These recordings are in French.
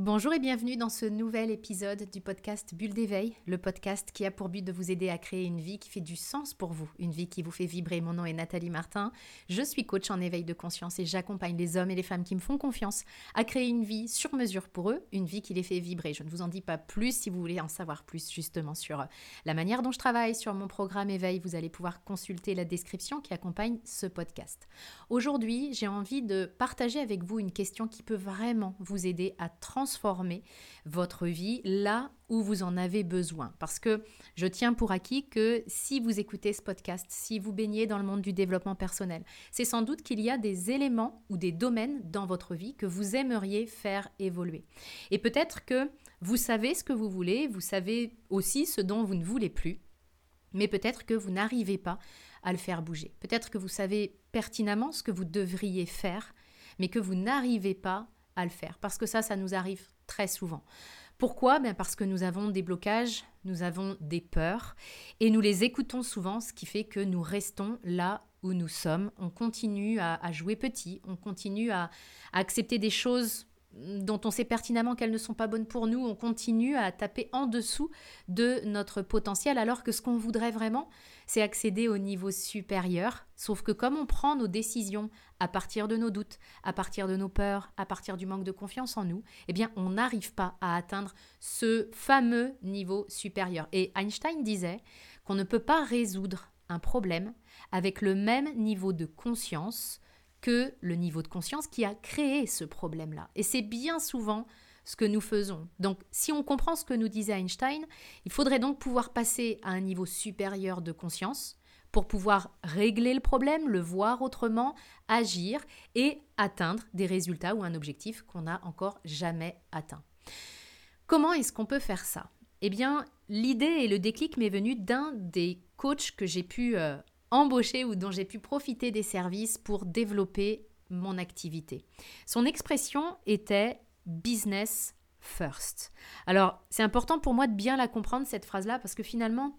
Bonjour et bienvenue dans ce nouvel épisode du podcast Bulle d'éveil, le podcast qui a pour but de vous aider à créer une vie qui fait du sens pour vous, une vie qui vous fait vibrer. Mon nom est Nathalie Martin, je suis coach en éveil de conscience et j'accompagne les hommes et les femmes qui me font confiance à créer une vie sur mesure pour eux, une vie qui les fait vibrer. Je ne vous en dis pas plus si vous voulez en savoir plus justement sur la manière dont je travaille, sur mon programme éveil, vous allez pouvoir consulter la description qui accompagne ce podcast. Aujourd'hui, j'ai envie de partager avec vous une question qui peut vraiment vous aider à transformer transformer votre vie là où vous en avez besoin. Parce que je tiens pour acquis que si vous écoutez ce podcast, si vous baignez dans le monde du développement personnel, c'est sans doute qu'il y a des éléments ou des domaines dans votre vie que vous aimeriez faire évoluer. Et peut-être que vous savez ce que vous voulez, vous savez aussi ce dont vous ne voulez plus, mais peut-être que vous n'arrivez pas à le faire bouger. Peut-être que vous savez pertinemment ce que vous devriez faire, mais que vous n'arrivez pas à le faire. Parce que ça, ça nous arrive très souvent. Pourquoi? Ben Parce que nous avons des blocages, nous avons des peurs, et nous les écoutons souvent, ce qui fait que nous restons là où nous sommes. On continue à, jouer petit, on continue à accepter des choses dont on sait pertinemment qu'elles ne sont pas bonnes pour nous, on continue à taper en dessous de notre potentiel alors que ce qu'on voudrait vraiment, c'est accéder au niveau supérieur. Sauf que comme on prend nos décisions à partir de nos doutes, à partir de nos peurs, à partir du manque de confiance en nous, eh bien on n'arrive pas à atteindre ce fameux niveau supérieur. Et Einstein disait qu'on ne peut pas résoudre un problème avec le même niveau de conscience que le niveau de conscience qui a créé ce problème-là. Et c'est bien souvent ce que nous faisons. Donc si on comprend ce que nous disait Einstein, il faudrait donc pouvoir passer à un niveau supérieur de conscience pour pouvoir régler le problème, le voir autrement, agir et atteindre des résultats ou un objectif qu'on n'a encore jamais atteint. Comment est-ce qu'on peut faire ça? Eh bien, l'idée et le déclic m'est venu d'un des coachs que j'ai pu euh, embauché ou dont j'ai pu profiter des services pour développer mon activité. Son expression était business first. Alors, c'est important pour moi de bien la comprendre cette phrase-là parce que finalement,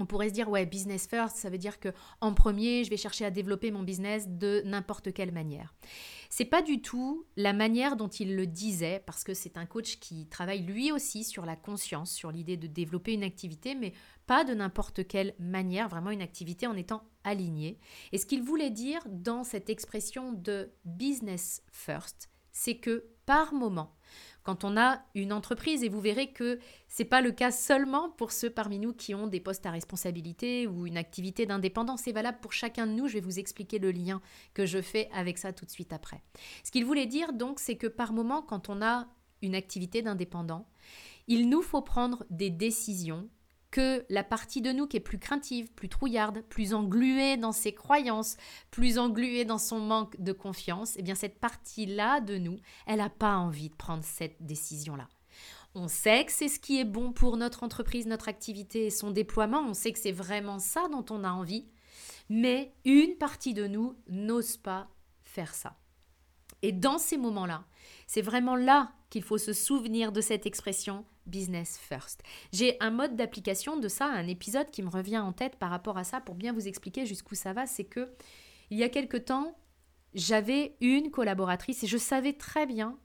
on pourrait se dire ouais business first ça veut dire que en premier je vais chercher à développer mon business de n'importe quelle manière. C'est pas du tout la manière dont il le disait parce que c'est un coach qui travaille lui aussi sur la conscience sur l'idée de développer une activité mais pas de n'importe quelle manière vraiment une activité en étant aligné. Et ce qu'il voulait dire dans cette expression de business first c'est que par moment quand on a une entreprise et vous verrez que c'est pas le cas seulement pour ceux parmi nous qui ont des postes à responsabilité ou une activité d'indépendance, c'est valable pour chacun de nous. Je vais vous expliquer le lien que je fais avec ça tout de suite après. Ce qu'il voulait dire donc, c'est que par moment, quand on a une activité d'indépendant, il nous faut prendre des décisions que la partie de nous qui est plus craintive, plus trouillarde, plus engluée dans ses croyances, plus engluée dans son manque de confiance, eh bien cette partie-là de nous, elle n'a pas envie de prendre cette décision-là. On sait que c'est ce qui est bon pour notre entreprise, notre activité et son déploiement, on sait que c'est vraiment ça dont on a envie, mais une partie de nous n'ose pas faire ça. Et dans ces moments-là, c'est vraiment là qu'il faut se souvenir de cette expression business first. J'ai un mode d'application de ça, un épisode qui me revient en tête par rapport à ça pour bien vous expliquer jusqu'où ça va, c'est que il y a quelque temps, j'avais une collaboratrice et je savais très bien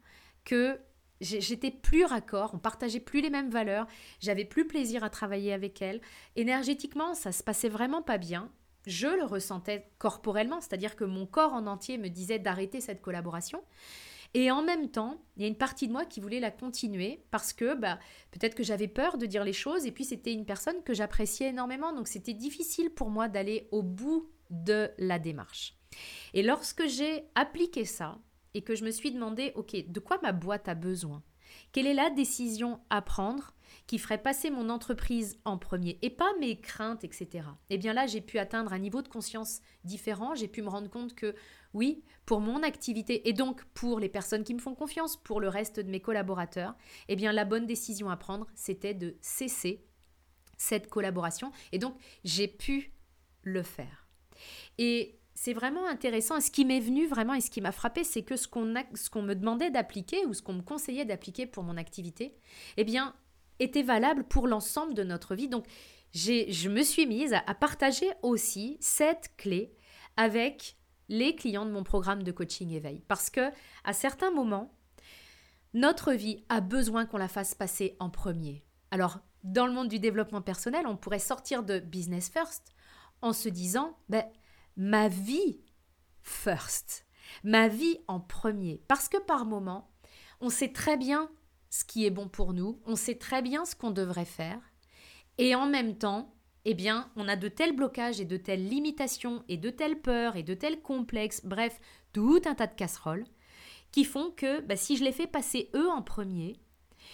que j'étais plus raccord, on partageait plus les mêmes valeurs, j'avais plus plaisir à travailler avec elle. Énergétiquement, ça se passait vraiment pas bien. Je le ressentais corporellement, c'est-à-dire que mon corps en entier me disait d'arrêter cette collaboration. Et en même temps, il y a une partie de moi qui voulait la continuer parce que bah, peut-être que j'avais peur de dire les choses et puis c'était une personne que j'appréciais énormément. Donc c'était difficile pour moi d'aller au bout de la démarche. Et lorsque j'ai appliqué ça et que je me suis demandé, OK, de quoi ma boîte a besoin? Quelle est la décision à prendre qui ferait passer mon entreprise en premier et pas mes craintes, etc. Eh bien là, j'ai pu atteindre un niveau de conscience différent. J'ai pu me rendre compte que oui, pour mon activité et donc pour les personnes qui me font confiance, pour le reste de mes collaborateurs, eh bien la bonne décision à prendre, c'était de cesser cette collaboration. Et donc, j'ai pu le faire. Et c'est vraiment intéressant. ce qui m'est venu vraiment et ce qui m'a frappé, c'est que ce qu'on qu'on me demandait d'appliquer ou ce qu'on me conseillait d'appliquer pour mon activité, eh bien, était valable pour l'ensemble de notre vie. Donc, je me suis mise à, partager aussi cette clé avec les clients de mon programme de coaching éveil. Parce que à certains moments, Notre vie a besoin qu'on la fasse passer en premier. Alors, dans le monde du développement personnel, on pourrait sortir de business first en se disant, ben, ma vie first, ma vie en premier. Parce que par moment, on sait très bien ce qui est bon pour nous, on sait très bien ce qu'on devrait faire, et en même temps, eh bien, on a de tels blocages et de telles limitations et de telles peurs et de tels complexes, bref, tout un tas de casseroles, qui font que bah, si je les fais passer eux en premier,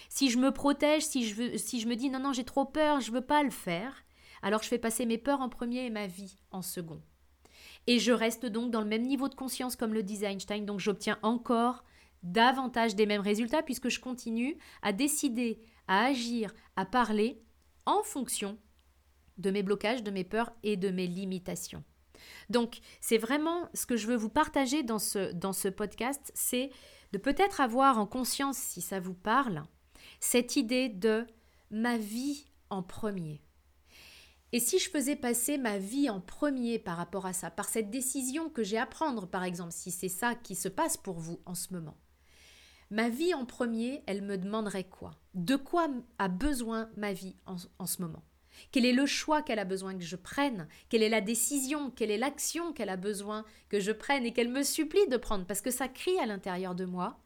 si je me protège, si je, veux, si je me dis non, non, j'ai trop peur, je veux pas le faire, alors je fais passer mes peurs en premier et ma vie en second. Et je reste donc dans le même niveau de conscience comme le disait Einstein, donc j'obtiens encore davantage des mêmes résultats puisque je continue à décider, à agir, à parler en fonction de mes blocages, de mes peurs et de mes limitations. Donc, c'est vraiment ce que je veux vous partager dans ce, dans ce podcast, c'est de peut-être avoir en conscience, si ça vous parle, cette idée de ma vie en premier. Et si je faisais passer ma vie en premier par rapport à ça, par cette décision que j'ai à prendre, par exemple, si c'est ça qui se passe pour vous en ce moment, ma vie en premier, elle me demanderait quoi? De quoi a besoin ma vie en, ce moment? Quel est le choix qu'elle a besoin que je prenne? Quelle est la décision? Quelle est l'action qu'elle a besoin que je prenne et qu'elle me supplie de prendre? Parce que ça crie à l'intérieur de moi.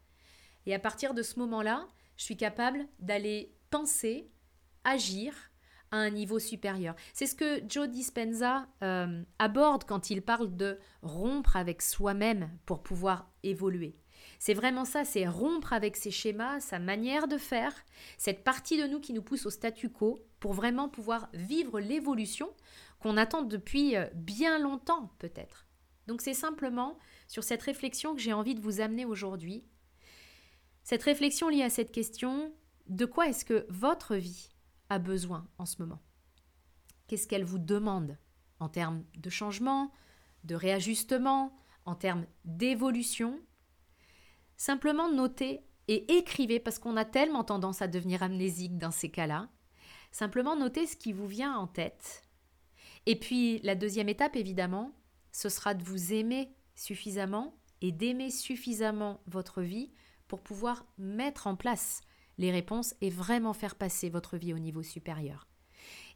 Et à partir de ce moment-là, je suis capable d'aller penser, agir un niveau supérieur. C'est ce que Joe Dispenza euh, aborde quand il parle de rompre avec soi-même pour pouvoir évoluer. C'est vraiment ça, c'est rompre avec ses schémas, sa manière de faire, cette partie de nous qui nous pousse au statu quo pour vraiment pouvoir vivre l'évolution qu'on attend depuis euh, bien longtemps peut-être. Donc c'est simplement sur cette réflexion que j'ai envie de vous amener aujourd'hui. Cette réflexion liée à cette question, de quoi est-ce que votre vie a besoin en ce moment Qu'est-ce qu'elle vous demande en termes de changement, de réajustement, en termes d'évolution? Simplement notez et écrivez, parce qu'on a tellement tendance à devenir amnésique dans ces cas-là. Simplement notez ce qui vous vient en tête. Et puis la deuxième étape, évidemment, ce sera de vous aimer suffisamment et d'aimer suffisamment votre vie pour pouvoir mettre en place les réponses et vraiment faire passer votre vie au niveau supérieur.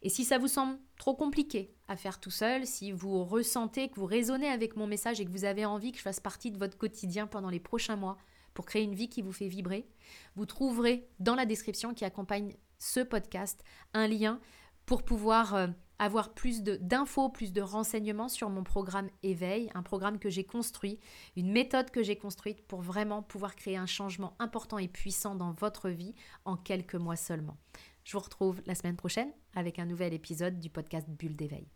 Et si ça vous semble trop compliqué à faire tout seul, si vous ressentez que vous résonnez avec mon message et que vous avez envie que je fasse partie de votre quotidien pendant les prochains mois pour créer une vie qui vous fait vibrer, vous trouverez dans la description qui accompagne ce podcast un lien pour pouvoir euh, avoir plus d'infos, plus de renseignements sur mon programme Éveil, un programme que j'ai construit, une méthode que j'ai construite pour vraiment pouvoir créer un changement important et puissant dans votre vie en quelques mois seulement. Je vous retrouve la semaine prochaine avec un nouvel épisode du podcast Bulle d'éveil.